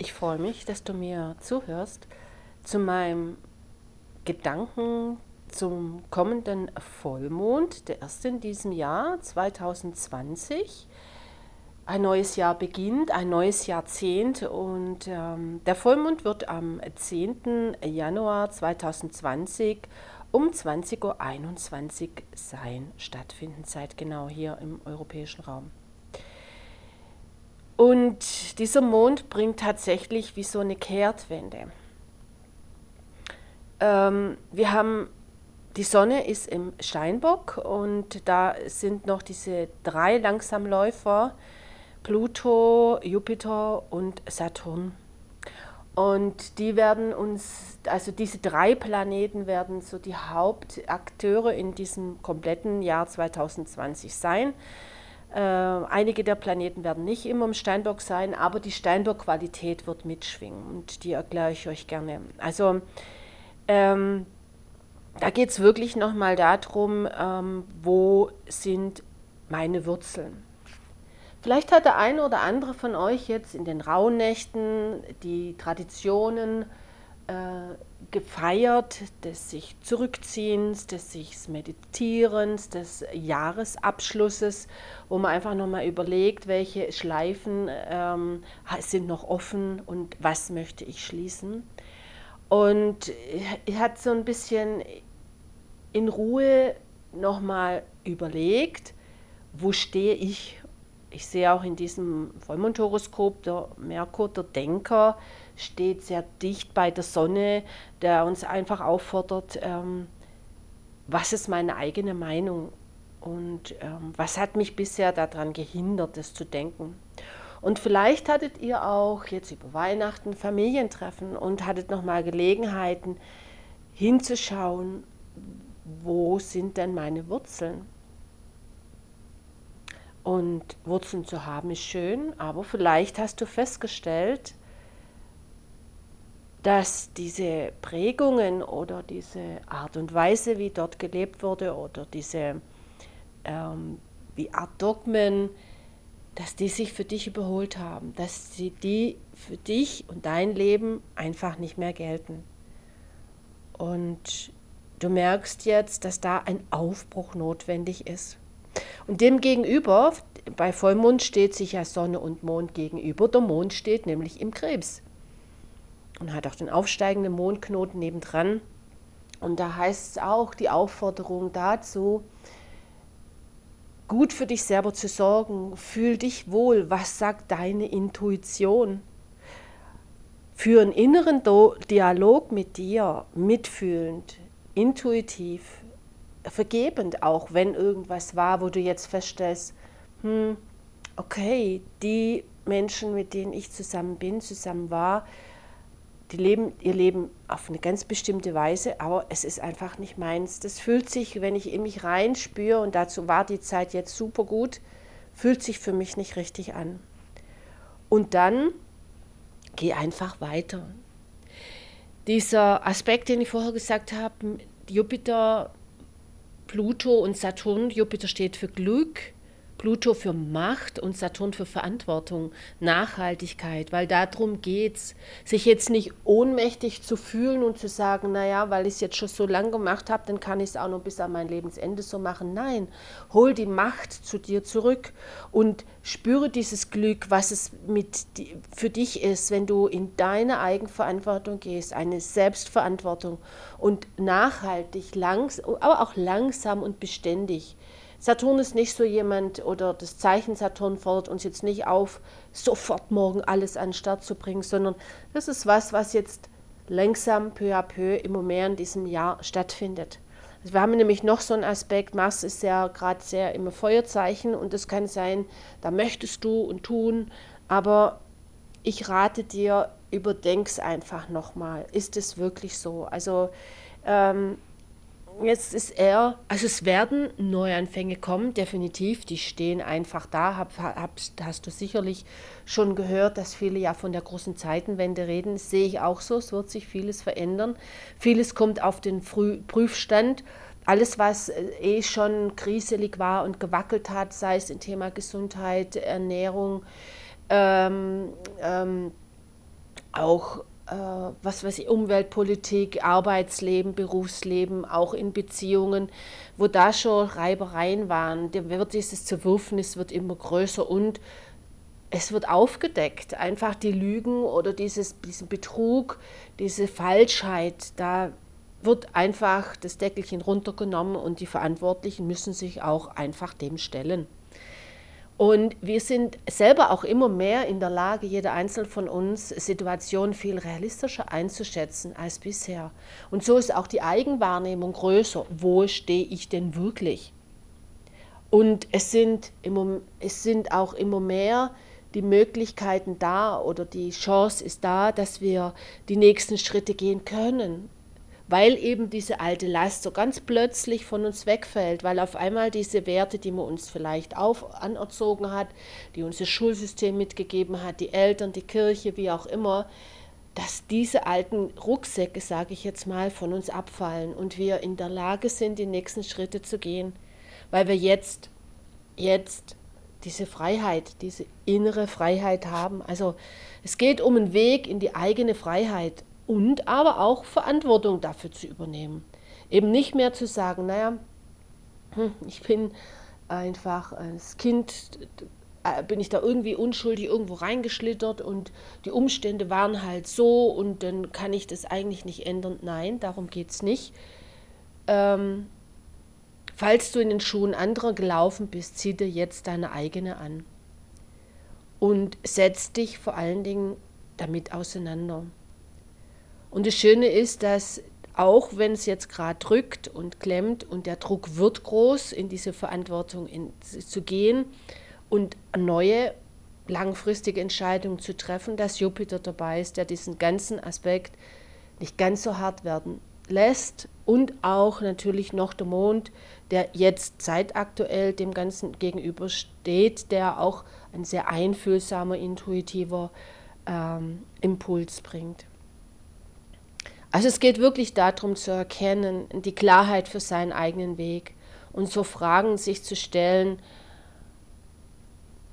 Ich freue mich, dass du mir zuhörst zu meinem Gedanken zum kommenden Vollmond, der erste in diesem Jahr 2020. Ein neues Jahr beginnt, ein neues Jahrzehnt und ähm, der Vollmond wird am 10. Januar 2020 um 20.21 Uhr sein, stattfinden, zeitgenau hier im europäischen Raum. Und dieser Mond bringt tatsächlich wie so eine Kehrtwende. Ähm, wir haben, die Sonne ist im Steinbock und da sind noch diese drei Langsamläufer, Pluto, Jupiter und Saturn. Und die werden uns, also diese drei Planeten werden so die Hauptakteure in diesem kompletten Jahr 2020 sein. Äh, einige der Planeten werden nicht immer im Steinbock sein, aber die Steinbock-Qualität wird mitschwingen und die erkläre ich euch gerne. Also ähm, da geht es wirklich nochmal darum, ähm, wo sind meine Wurzeln. Vielleicht hat der eine oder andere von euch jetzt in den Rauhnächten die Traditionen äh, gefeiert des sich Zurückziehens, des sich Meditierens, des Jahresabschlusses, wo man einfach nochmal überlegt, welche Schleifen ähm, sind noch offen und was möchte ich schließen. Und hat so ein bisschen in Ruhe nochmal überlegt, wo stehe ich ich sehe auch in diesem Vollmondhoroskop, der Merkur, der Denker, steht sehr dicht bei der Sonne, der uns einfach auffordert, ähm, was ist meine eigene Meinung und ähm, was hat mich bisher daran gehindert, das zu denken. Und vielleicht hattet ihr auch jetzt über Weihnachten Familientreffen und hattet nochmal Gelegenheiten hinzuschauen, wo sind denn meine Wurzeln? Und Wurzeln zu haben ist schön, aber vielleicht hast du festgestellt, dass diese Prägungen oder diese Art und Weise, wie dort gelebt wurde, oder diese ähm, wie Art Dogmen, dass die sich für dich überholt haben, dass sie die für dich und dein Leben einfach nicht mehr gelten. Und du merkst jetzt, dass da ein Aufbruch notwendig ist. Und dem gegenüber, bei Vollmond steht sich ja Sonne und Mond gegenüber. Der Mond steht nämlich im Krebs und hat auch den aufsteigenden Mondknoten nebendran. Und da heißt es auch die Aufforderung dazu, gut für dich selber zu sorgen. Fühl dich wohl. Was sagt deine Intuition? Für einen inneren Dialog mit dir, mitfühlend, intuitiv, vergebend auch, wenn irgendwas war, wo du jetzt feststellst, hm, okay, die Menschen, mit denen ich zusammen bin, zusammen war, die leben ihr Leben auf eine ganz bestimmte Weise, aber es ist einfach nicht meins. Das fühlt sich, wenn ich in mich reinspüre, und dazu war die Zeit jetzt super gut, fühlt sich für mich nicht richtig an. Und dann geh einfach weiter. Dieser Aspekt, den ich vorher gesagt habe, Jupiter Pluto und Saturn. Jupiter steht für Glück, Pluto für Macht und Saturn für Verantwortung, Nachhaltigkeit, weil darum geht es, sich jetzt nicht ohnmächtig zu fühlen und zu sagen, naja, weil ich es jetzt schon so lange gemacht habe, dann kann ich es auch noch bis an mein Lebensende so machen. Nein, hol die Macht zu dir zurück und spüre dieses Glück, was es mit für dich ist, wenn du in deine Eigenverantwortung gehst, eine Selbstverantwortung und nachhaltig, langs aber auch langsam und beständig Saturn ist nicht so jemand oder das Zeichen Saturn fordert uns jetzt nicht auf, sofort morgen alles an den Start zu bringen, sondern das ist was, was jetzt langsam, peu à peu, immer mehr in diesem Jahr stattfindet. Also wir haben nämlich noch so einen Aspekt, Mars ist ja gerade sehr im Feuerzeichen und es kann sein, da möchtest du und tun, aber ich rate dir, überdenk's einfach nochmal. Ist es wirklich so? Also ähm, jetzt ist er, also es werden Neuanfänge kommen, definitiv, die stehen einfach da. Hab, hab, hast du sicherlich schon gehört, dass viele ja von der großen Zeitenwende reden. Das sehe ich auch so, es wird sich vieles verändern. Vieles kommt auf den Früh Prüfstand. Alles, was äh, eh schon kriselig war und gewackelt hat, sei es im Thema Gesundheit, Ernährung, ähm, ähm, auch was weiß ich, Umweltpolitik, Arbeitsleben, Berufsleben, auch in Beziehungen, wo da schon Reibereien waren, da wird dieses Zerwürfnis wird immer größer und es wird aufgedeckt, einfach die Lügen oder dieses, diesen Betrug, diese Falschheit, da wird einfach das Deckelchen runtergenommen und die Verantwortlichen müssen sich auch einfach dem stellen. Und wir sind selber auch immer mehr in der Lage, jeder Einzelne von uns, Situationen viel realistischer einzuschätzen als bisher. Und so ist auch die Eigenwahrnehmung größer. Wo stehe ich denn wirklich? Und es sind, immer, es sind auch immer mehr die Möglichkeiten da oder die Chance ist da, dass wir die nächsten Schritte gehen können weil eben diese alte Last so ganz plötzlich von uns wegfällt, weil auf einmal diese Werte, die man uns vielleicht auf, anerzogen hat, die uns das Schulsystem mitgegeben hat, die Eltern, die Kirche, wie auch immer, dass diese alten Rucksäcke, sage ich jetzt mal, von uns abfallen und wir in der Lage sind, die nächsten Schritte zu gehen, weil wir jetzt, jetzt diese Freiheit, diese innere Freiheit haben. Also es geht um einen Weg in die eigene Freiheit und aber auch Verantwortung dafür zu übernehmen. Eben nicht mehr zu sagen, naja, hm, ich bin einfach als Kind, äh, bin ich da irgendwie unschuldig irgendwo reingeschlittert und die Umstände waren halt so und dann kann ich das eigentlich nicht ändern. Nein, darum geht es nicht. Ähm, falls du in den Schuhen anderer gelaufen bist, zieh dir jetzt deine eigene an und setz dich vor allen Dingen damit auseinander. Und das Schöne ist, dass auch wenn es jetzt gerade drückt und klemmt und der Druck wird groß, in diese Verantwortung in, zu gehen und neue langfristige Entscheidungen zu treffen, dass Jupiter dabei ist, der diesen ganzen Aspekt nicht ganz so hart werden lässt und auch natürlich noch der Mond, der jetzt zeitaktuell dem Ganzen gegenübersteht, der auch ein sehr einfühlsamer, intuitiver ähm, Impuls bringt. Also es geht wirklich darum zu erkennen, die Klarheit für seinen eigenen Weg und so Fragen sich zu stellen,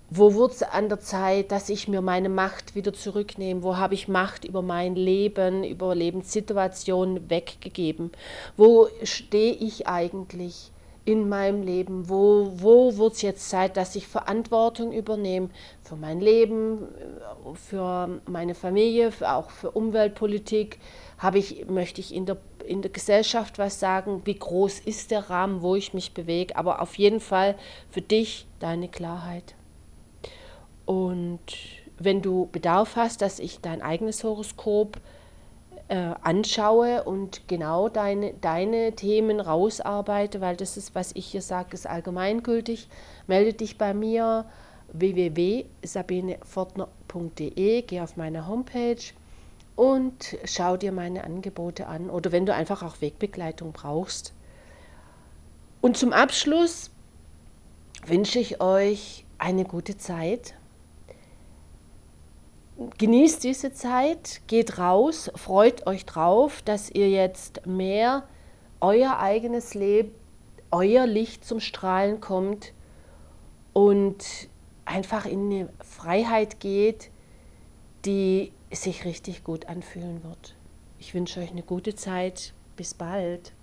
wo wird es an der Zeit, dass ich mir meine Macht wieder zurücknehme? Wo habe ich Macht über mein Leben, über Lebenssituationen weggegeben? Wo stehe ich eigentlich? In meinem Leben? Wo, wo wird es jetzt Zeit, dass ich Verantwortung übernehme für mein Leben, für meine Familie, auch für Umweltpolitik? Habe ich, möchte ich in der, in der Gesellschaft was sagen? Wie groß ist der Rahmen, wo ich mich bewege? Aber auf jeden Fall für dich deine Klarheit. Und wenn du Bedarf hast, dass ich dein eigenes Horoskop äh, anschaue und genau deine, deine Themen rausarbeite, weil das ist, was ich hier sage, ist allgemeingültig. Melde dich bei mir www.sabinefortner.de, geh auf meine Homepage und schau dir meine Angebote an oder wenn du einfach auch Wegbegleitung brauchst. Und zum Abschluss wünsche ich euch eine gute Zeit genießt diese Zeit, geht raus, freut euch drauf, dass ihr jetzt mehr euer eigenes Leben, euer Licht zum Strahlen kommt und einfach in eine Freiheit geht, die sich richtig gut anfühlen wird. Ich wünsche euch eine gute Zeit. Bis bald.